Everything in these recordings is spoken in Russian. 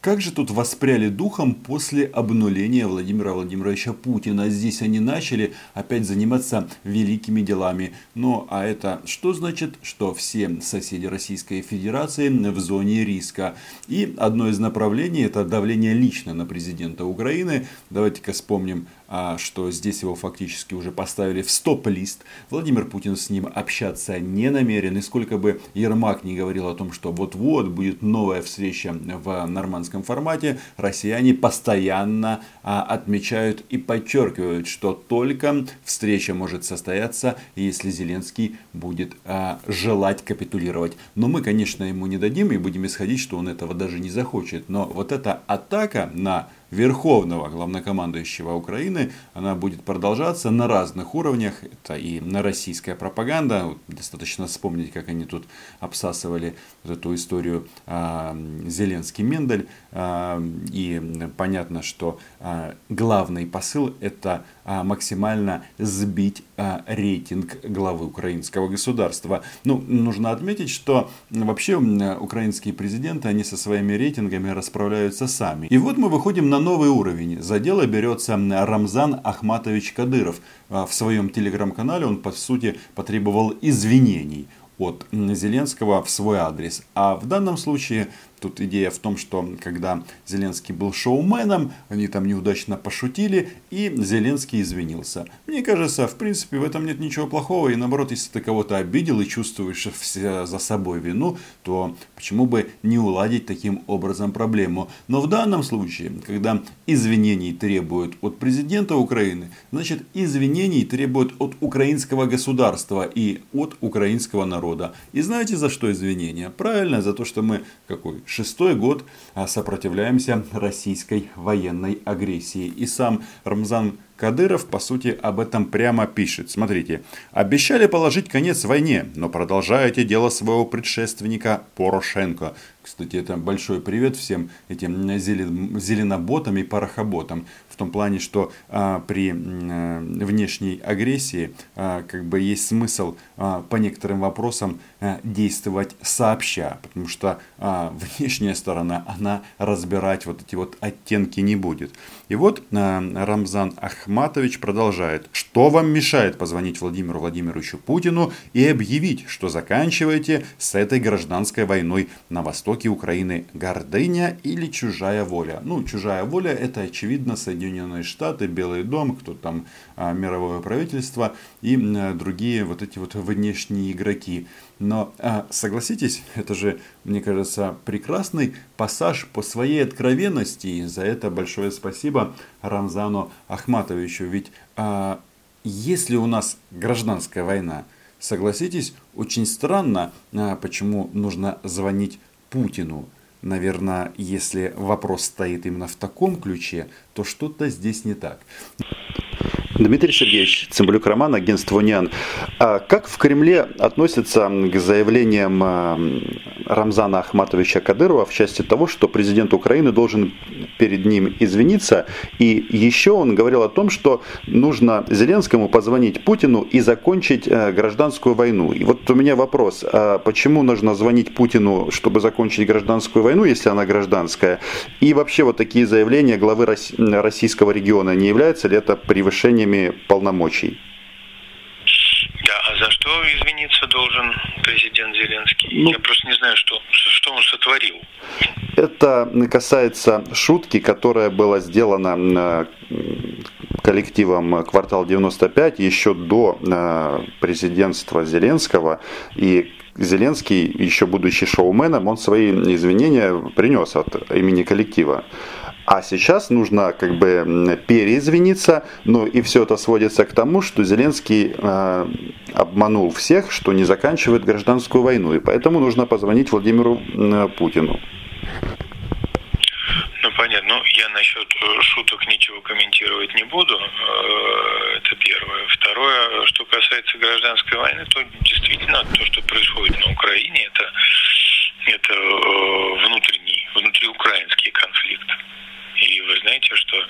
Как же тут воспряли духом после обнуления Владимира Владимировича Путина? Здесь они начали опять заниматься великими делами. Ну, а это что значит? Что все соседи Российской Федерации в зоне риска. И одно из направлений это давление лично на президента Украины. Давайте-ка вспомним что здесь его фактически уже поставили в стоп-лист. Владимир Путин с ним общаться не намерен. И сколько бы Ермак не говорил о том, что вот-вот будет новая встреча в нормандском формате, россияне постоянно а, отмечают и подчеркивают, что только встреча может состояться, если Зеленский будет а, желать капитулировать. Но мы, конечно, ему не дадим и будем исходить, что он этого даже не захочет. Но вот эта атака на верховного главнокомандующего Украины, она будет продолжаться на разных уровнях. Это и на российская пропаганда. Достаточно вспомнить, как они тут обсасывали вот эту историю э, Зеленский-Мендель. Э, и понятно, что э, главный посыл это э, максимально сбить э, рейтинг главы украинского государства. Ну, нужно отметить, что вообще украинские президенты, они со своими рейтингами расправляются сами. И вот мы выходим на новый уровень. За дело берется Рамзан Ахматович Кадыров. А, в своем телеграм-канале он, по сути, потребовал извинений от Зеленского в свой адрес. А в данном случае Тут идея в том, что когда Зеленский был шоуменом, они там неудачно пошутили, и Зеленский извинился. Мне кажется, в принципе, в этом нет ничего плохого. И наоборот, если ты кого-то обидел и чувствуешь за собой вину, то почему бы не уладить таким образом проблему. Но в данном случае, когда извинений требуют от президента Украины, значит извинений требуют от украинского государства и от украинского народа. И знаете за что извинения? Правильно, за то, что мы какой шестой год а, сопротивляемся российской военной агрессии. И сам Рамзан Кадыров, по сути, об этом прямо пишет. Смотрите. «Обещали положить конец войне, но продолжаете дело своего предшественника Порошенко». Кстати, это большой привет всем этим зеленоботам и порохоботам. В том плане, что а, при а, внешней агрессии а, как бы есть смысл а, по некоторым вопросам а, действовать сообща. Потому что а, внешняя сторона, она разбирать вот эти вот оттенки не будет. И вот а, Рамзан Ахматович продолжает. Что вам мешает позвонить Владимиру Владимировичу Путину и объявить, что заканчиваете с этой гражданской войной на Востоке? Украины гордыня или чужая воля. Ну, чужая воля это очевидно Соединенные Штаты, Белый дом, кто там, а, мировое правительство и другие вот эти вот внешние игроки. Но а, согласитесь, это же, мне кажется, прекрасный пассаж по своей откровенности. И за это большое спасибо Рамзану Ахматовичу. Ведь а, если у нас гражданская война, согласитесь, очень странно, почему нужно звонить Путину. Наверное, если вопрос стоит именно в таком ключе, то что-то здесь не так. Дмитрий Сергеевич, Цымбалюк Роман, агентство НИАН. А как в Кремле относятся к заявлениям а, Рамзана Ахматовича Кадырова в части того, что президент Украины должен перед ним извиниться. И еще он говорил о том, что нужно Зеленскому позвонить Путину и закончить э, гражданскую войну. И вот у меня вопрос, а почему нужно звонить Путину, чтобы закончить гражданскую войну, если она гражданская? И вообще вот такие заявления главы российского региона, не являются ли это превышениями полномочий? Да, а за что извиниться должен президент Зеленский? Ну, Я просто не знаю, что, что он сотворил. Это касается шутки, которая была сделана коллективом «Квартал 95» еще до э, президентства Зеленского. И Зеленский, еще будучи шоуменом, он свои извинения принес от имени коллектива. А сейчас нужно как бы переизвиниться, но и все это сводится к тому, что Зеленский э, обманул всех, что не заканчивает гражданскую войну, и поэтому нужно позвонить Владимиру э, Путину. Ну понятно, ну я насчет э, шуток ничего комментировать не буду, э, это первое. Второе, что касается гражданской войны, то действительно то, что происходит на Украине, это, это э, внутренний, внутриукраинский конфликт. И вы знаете, что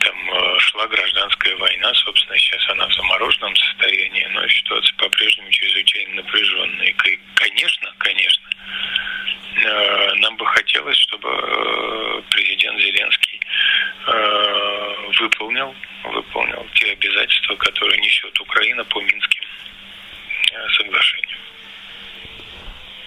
там э, шла гражданская война, собственно, сейчас она в замороженном состоянии, но ситуация по-прежнему чрезвычайно напряженная. И, конечно, конечно, э, нам бы хотелось, чтобы э, президент Зеленский выполнил, выполнил те обязательства, которые несет Украина по Минским соглашениям.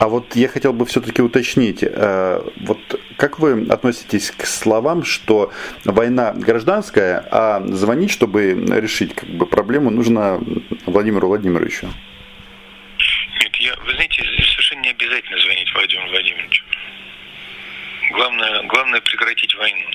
А вот я хотел бы все-таки уточнить, э, вот как вы относитесь к словам, что война гражданская, а звонить, чтобы решить как бы, проблему, нужно Владимиру Владимировичу? Нет, я, вы знаете, совершенно не обязательно звонить Владимиру Владимировичу. Главное, главное прекратить войну.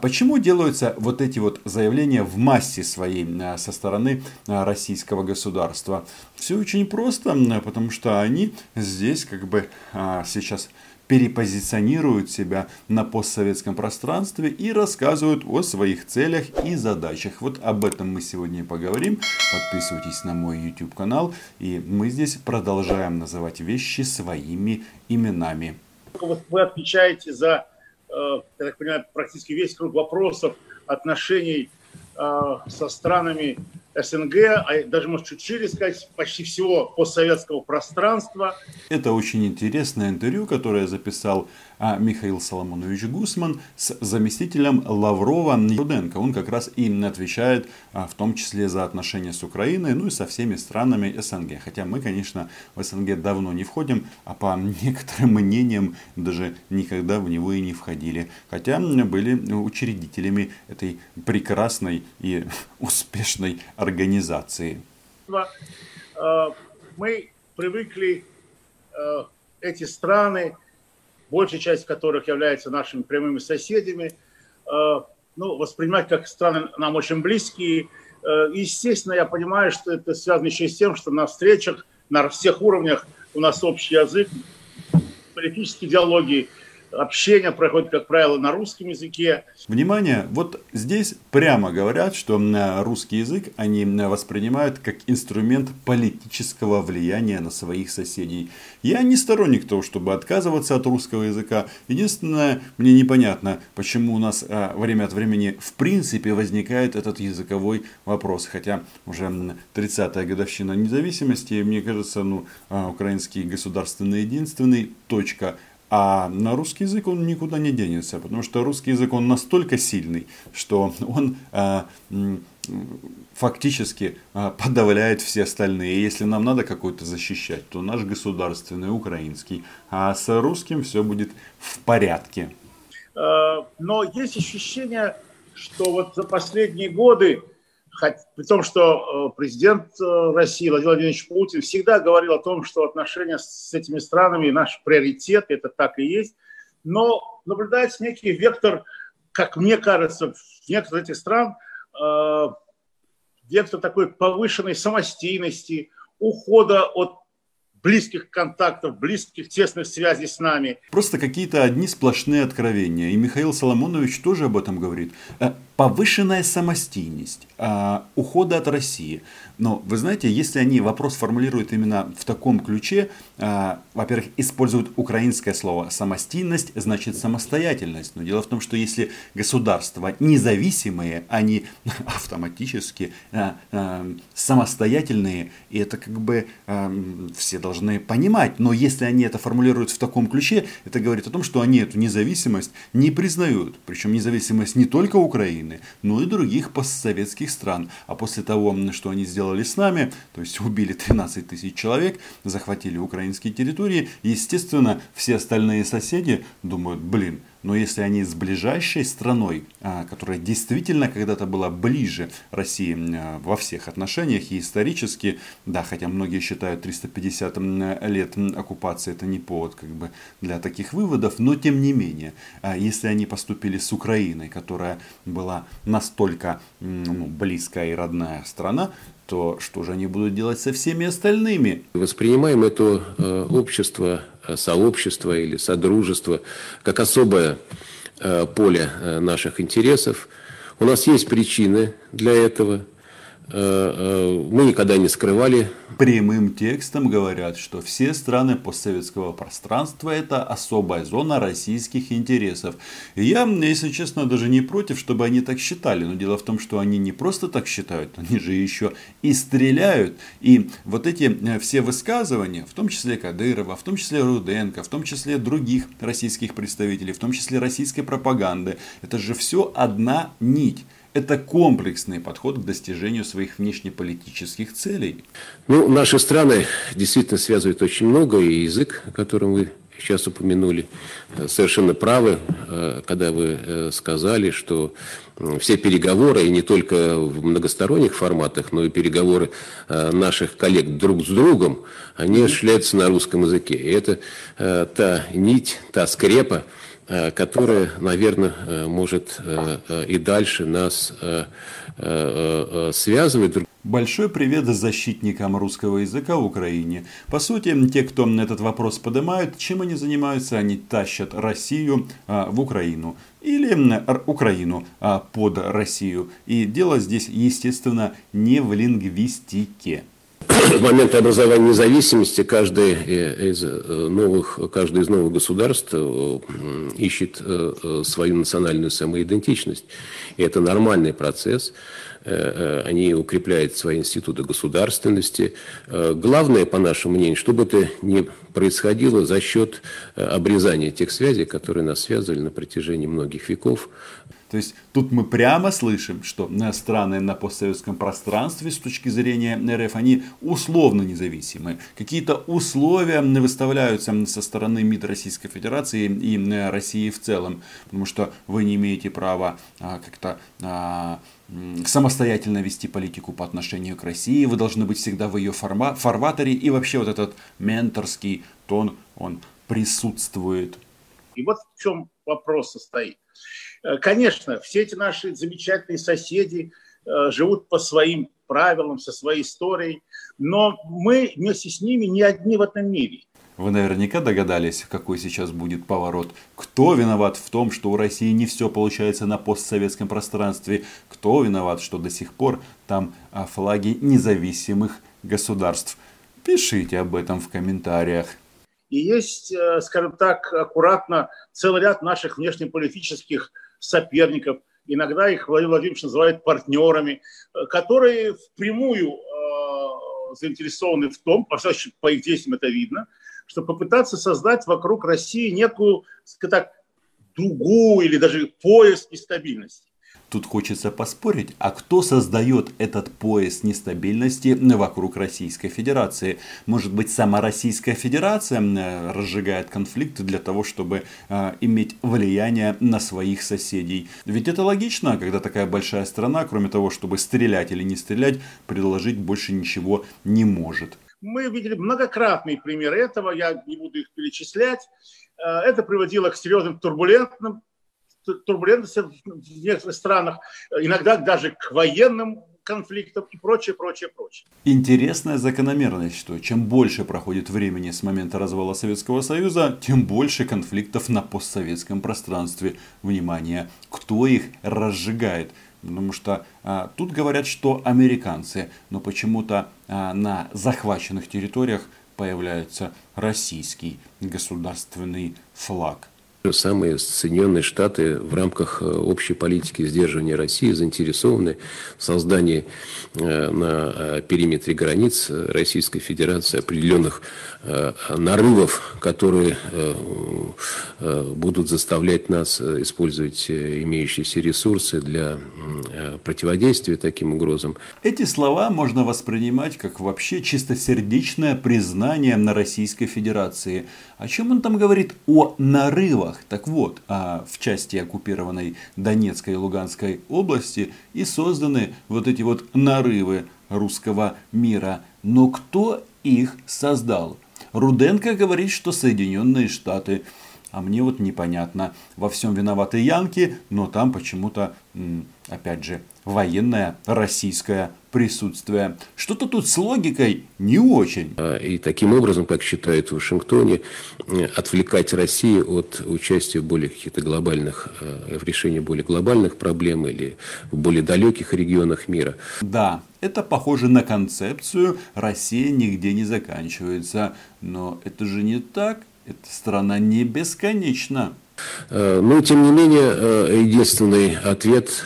Почему делаются вот эти вот заявления в массе своей а, со стороны а, российского государства? Все очень просто, потому что они здесь как бы а, сейчас перепозиционируют себя на постсоветском пространстве и рассказывают о своих целях и задачах. Вот об этом мы сегодня и поговорим. Подписывайтесь на мой YouTube канал. И мы здесь продолжаем называть вещи своими именами. Вы отвечаете за Э, я так понимаю, практически весь круг вопросов отношений э, со странами СНГ, а даже, может, чуть шире сказать, почти всего постсоветского пространства. Это очень интересное интервью, которое записал а Михаил Соломонович Гусман с заместителем Лаврова Руденко. Он как раз и отвечает а, в том числе за отношения с Украиной, ну и со всеми странами СНГ. Хотя мы, конечно, в СНГ давно не входим, а по некоторым мнениям даже никогда в него и не входили. Хотя были учредителями этой прекрасной и успешной организации. Э, мы привыкли э, эти страны большая часть которых является нашими прямыми соседями, э, ну, воспринимать как страны нам очень близкие. Естественно, я понимаю, что это связано еще и с тем, что на встречах на всех уровнях у нас общий язык, политические диалоги, общение проходит, как правило, на русском языке. Внимание, вот здесь прямо говорят, что русский язык они воспринимают как инструмент политического влияния на своих соседей. Я не сторонник того, чтобы отказываться от русского языка. Единственное, мне непонятно, почему у нас а, время от времени в принципе возникает этот языковой вопрос. Хотя уже 30-я годовщина независимости, мне кажется, ну, а, украинский государственный единственный, точка – а на русский язык он никуда не денется, потому что русский язык он настолько сильный, что он а, фактически а, подавляет все остальные. Если нам надо какой-то защищать, то наш государственный, украинский. А с русским все будет в порядке. А, но есть ощущение, что вот за последние годы при том, что э, президент э, России Владимир Владимирович Путин всегда говорил о том, что отношения с этими странами наш приоритет, это так и есть, но наблюдается некий вектор, как мне кажется, в некоторых этих стран, э, вектор такой повышенной самостийности, ухода от близких контактов, близких тесных связей с нами. Просто какие-то одни сплошные откровения. И Михаил Соломонович тоже об этом говорит повышенная самостийность, а, ухода от России. Но вы знаете, если они вопрос формулируют именно в таком ключе, а, во-первых, используют украинское слово самостийность, значит самостоятельность. Но дело в том, что если государства независимые, они автоматически а, самостоятельные, и это как бы все должны понимать. Но если они это формулируют в таком ключе, это говорит о том, что они эту независимость не признают. Причем независимость не только Украины, Украины, но и других постсоветских стран. А после того, что они сделали с нами, то есть убили 13 тысяч человек, захватили украинские территории, естественно, все остальные соседи думают, блин, но если они с ближайшей страной, а, которая действительно когда-то была ближе России а, во всех отношениях и исторически, да, хотя многие считают 350 лет оккупации это не повод как бы для таких выводов, но тем не менее, а, если они поступили с Украиной, которая была настолько ну, близкая и родная страна, то что же они будут делать со всеми остальными? Воспринимаем это э, общество, сообщество или содружество как особое э, поле наших интересов. У нас есть причины для этого – Э, э, мы никогда не скрывали. Прямым текстом говорят, что все страны постсоветского пространства это особая зона российских интересов. И я, если честно, даже не против, чтобы они так считали. Но дело в том, что они не просто так считают, они же еще и стреляют. И вот эти э, все высказывания, в том числе Кадырова, в том числе Руденко, в том числе других российских представителей, в том числе российской пропаганды, это же все одна нить. Это комплексный подход к достижению своих внешнеполитических целей. Ну, наши страны действительно связывают очень много, и язык, о котором вы сейчас упомянули, э, совершенно правы, э, когда вы э, сказали, что все переговоры, и не только в многосторонних форматах, но и переговоры наших коллег друг с другом, они осуществляются на русском языке. И это та нить, та скрепа, которая, наверное, может и дальше нас связывать. Большой привет защитникам русского языка в Украине. По сути, те, кто этот вопрос поднимают, чем они занимаются? Они тащат Россию в Украину. Или Украину под Россию. И дело здесь, естественно, не в лингвистике. В момент образования независимости каждый из э, новых, каждое из новых государств э, ищет э, свою национальную самоидентичность. И это нормальный процесс. Они укрепляют свои институты государственности. Главное, по нашему мнению, чтобы это не происходило за счет обрезания тех связей, которые нас связывали на протяжении многих веков. То есть тут мы прямо слышим, что страны на постсоветском пространстве с точки зрения РФ, они условно независимы. Какие-то условия выставляются со стороны МИД Российской Федерации и России в целом. Потому что вы не имеете права а, как-то а, самостоятельно вести политику по отношению к России, вы должны быть всегда в ее форма, фарватере, и вообще вот этот менторский тон, он присутствует. И вот в чем вопрос состоит. Э, конечно, все эти наши замечательные соседи э, живут по своим правилам, со своей историей, но мы вместе с ними не одни в этом мире. Вы наверняка догадались, какой сейчас будет поворот. Кто виноват в том, что у России не все получается на постсоветском пространстве? Кто виноват, что до сих пор там а, флаги независимых государств? Пишите об этом в комментариях. И есть, э, скажем так, аккуратно целый ряд наших внешнеполитических соперников, иногда их Владимир Владимирович называет партнерами, э, которые впрямую э, заинтересованы в том, по их действиям это видно, чтобы попытаться создать вокруг России некую, скажем так, дугу или даже пояс нестабильности. Тут хочется поспорить, а кто создает этот пояс нестабильности вокруг Российской Федерации? Может быть, сама Российская Федерация разжигает конфликты для того, чтобы э, иметь влияние на своих соседей? Ведь это логично, когда такая большая страна, кроме того, чтобы стрелять или не стрелять, предложить больше ничего не может. Мы видели многократные примеры этого, я не буду их перечислять. Э, это приводило к серьезным турбулентным турбулентностям в некоторых странах, иногда даже к военным конфликтам и прочее, прочее, прочее. Интересная закономерность, что чем больше проходит времени с момента развала Советского Союза, тем больше конфликтов на постсоветском пространстве. Внимание, кто их разжигает? Потому что а, тут говорят, что американцы, но почему-то а, на захваченных территориях появляется российский государственный флаг. Самые Соединенные Штаты в рамках э, общей политики сдерживания России заинтересованы в создании э, на э, периметре границ Российской Федерации определенных нарывов, которые будут заставлять нас использовать имеющиеся ресурсы для противодействия таким угрозам. Эти слова можно воспринимать как вообще чистосердечное признание на Российской Федерации. О чем он там говорит? О нарывах делах. Так вот, а в части оккупированной Донецкой и Луганской области и созданы вот эти вот нарывы русского мира. Но кто их создал? Руденко говорит, что Соединенные Штаты. А мне вот непонятно. Во всем виноваты янки, но там почему-то, опять же, военное российское присутствие. Что-то тут с логикой не очень. А, и таким образом, как считают в Вашингтоне, отвлекать Россию от участия в более каких-то глобальных, э, в решении более глобальных проблем или в более далеких регионах мира. Да, это похоже на концепцию «Россия нигде не заканчивается». Но это же не так. Эта страна не бесконечна. Э, но, тем не менее, единственный ответ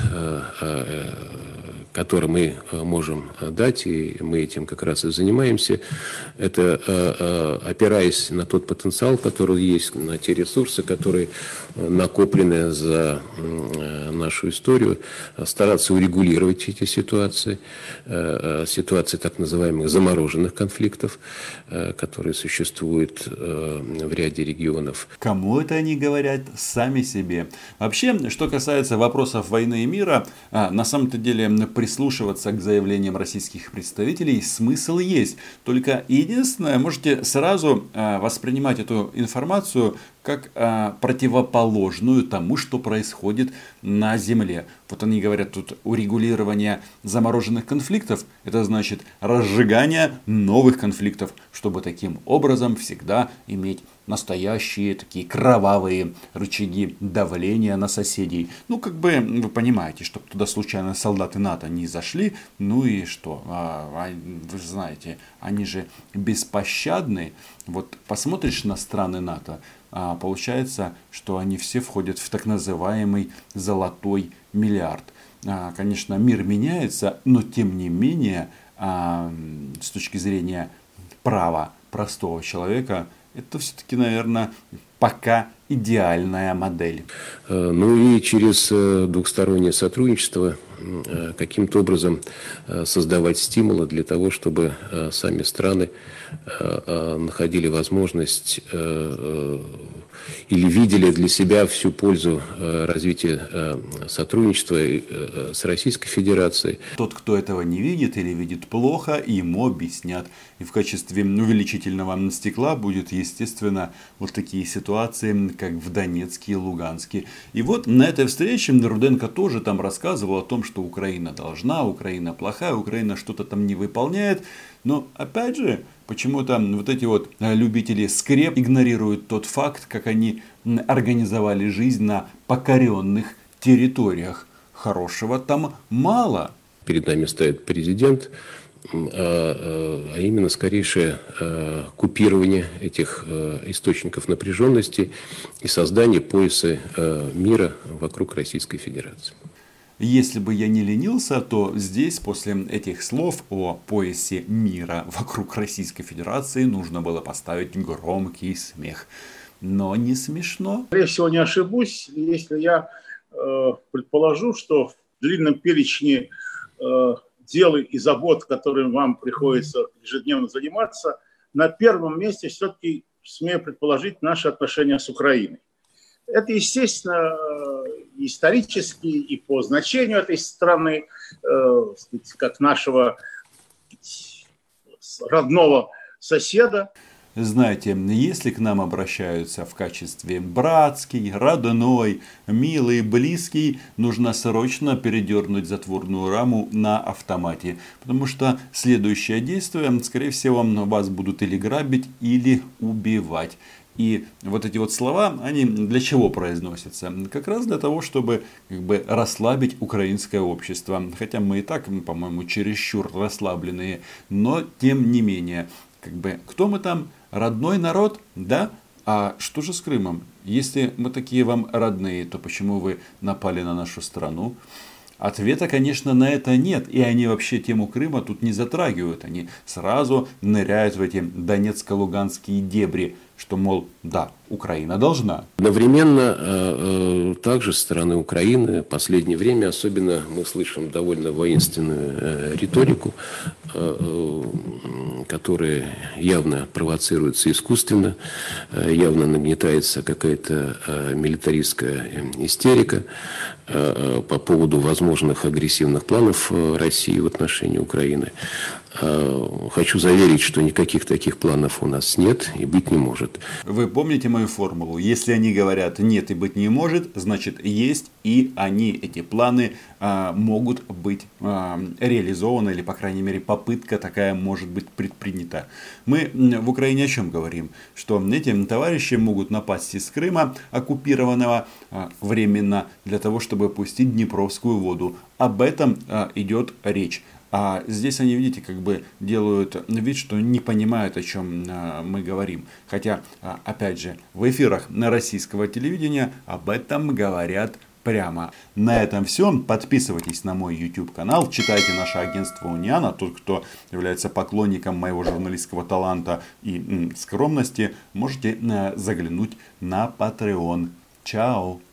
который мы э, можем э, дать, и мы этим как раз и занимаемся, это э, опираясь на тот потенциал, который есть, на те ресурсы, которые накоплены за нашу историю, стараться урегулировать эти ситуации, ситуации так называемых замороженных конфликтов, которые существуют в ряде регионов. Кому это они говорят? Сами себе. Вообще, что касается вопросов войны и мира, на самом-то деле прислушиваться к заявлениям российских представителей смысл есть. Только единственное, можете сразу воспринимать эту информацию как а, противоположную тому, что происходит на Земле. Вот они говорят тут урегулирование замороженных конфликтов, это значит разжигание новых конфликтов, чтобы таким образом всегда иметь настоящие такие кровавые рычаги давления на соседей. Ну, как бы вы понимаете, чтобы туда случайно солдаты НАТО не зашли, ну и что? А, а, вы знаете, они же беспощадны. Вот посмотришь на страны НАТО, получается, что они все входят в так называемый золотой миллиард. А, конечно, мир меняется, но тем не менее, а, с точки зрения права простого человека, это все-таки, наверное, пока идеальная модель. Э, ну и через э, двухстороннее сотрудничество э, каким-то образом создавать стимулы для того, чтобы сами страны находили возможность или видели для себя всю пользу развития сотрудничества с Российской Федерацией. Тот, кто этого не видит или видит плохо, ему объяснят. И в качестве увеличительного стекла будет, естественно, вот такие ситуации, как в Донецке и Луганске. И вот на этой встрече Руденко тоже там рассказывал о том, что Украина должна, Украина плохая, Украина что-то там не выполняет. Но опять же, почему-то вот эти вот э, любители скреп игнорируют тот факт, как они организовали жизнь на покоренных территориях. Хорошего там мало. Перед нами стоит президент, а, а, а именно скорейшее э, купирование этих источников напряженности и создание пояса мира вокруг Российской Федерации. Если бы я не ленился, то здесь, после этих слов о поясе мира вокруг Российской Федерации, нужно было поставить громкий смех. Но не смешно. Скорее всего, не ошибусь, если я э, предположу, что в длинном перечне э, дел и забот, которым вам приходится ежедневно заниматься, на первом месте все-таки, смею предположить, наши отношения с Украиной. Это, естественно, исторически и по значению этой страны, э, как нашего родного соседа. Знаете, если к нам обращаются в качестве братский, родной, милый, близкий, нужно срочно передернуть затворную раму на автомате. Потому что следующее действие, скорее всего, вас будут или грабить, или убивать. И вот эти вот слова, они для чего произносятся? Как раз для того, чтобы как бы расслабить украинское общество. Хотя мы и так, по-моему, чересчур расслабленные. Но тем не менее, как бы, кто мы там? Родной народ? Да? А что же с Крымом? Если мы такие вам родные, то почему вы напали на нашу страну? Ответа, конечно, на это нет. И они вообще тему Крыма тут не затрагивают. Они сразу ныряют в эти донецко-луганские дебри что, мол, да, Украина должна. Одновременно э, э, также со стороны Украины в последнее время особенно мы слышим довольно воинственную э, риторику, которая явно провоцируется искусственно, явно нагнетается какая-то милитаристская истерика по поводу возможных агрессивных планов России в отношении Украины. Хочу заверить, что никаких таких планов у нас нет и быть не может. Вы помните мою формулу? Если они говорят нет и быть не может, значит есть и они, эти планы, а, могут быть а, реализованы или, по крайней мере, попытка такая может быть предпринята. Мы в Украине о чем говорим? Что эти товарищи могут напасть из Крыма, оккупированного а, временно, для того, чтобы пустить Днепровскую воду. Об этом идет речь. А здесь они, видите, как бы делают вид, что не понимают, о чем а, мы говорим. Хотя, а, опять же, в эфирах на российского телевидения об этом говорят прямо. На этом все. Подписывайтесь на мой YouTube канал, читайте наше агентство Униана. Тот, кто является поклонником моего журналистского таланта и скромности, можете э, заглянуть на Patreon. Чао!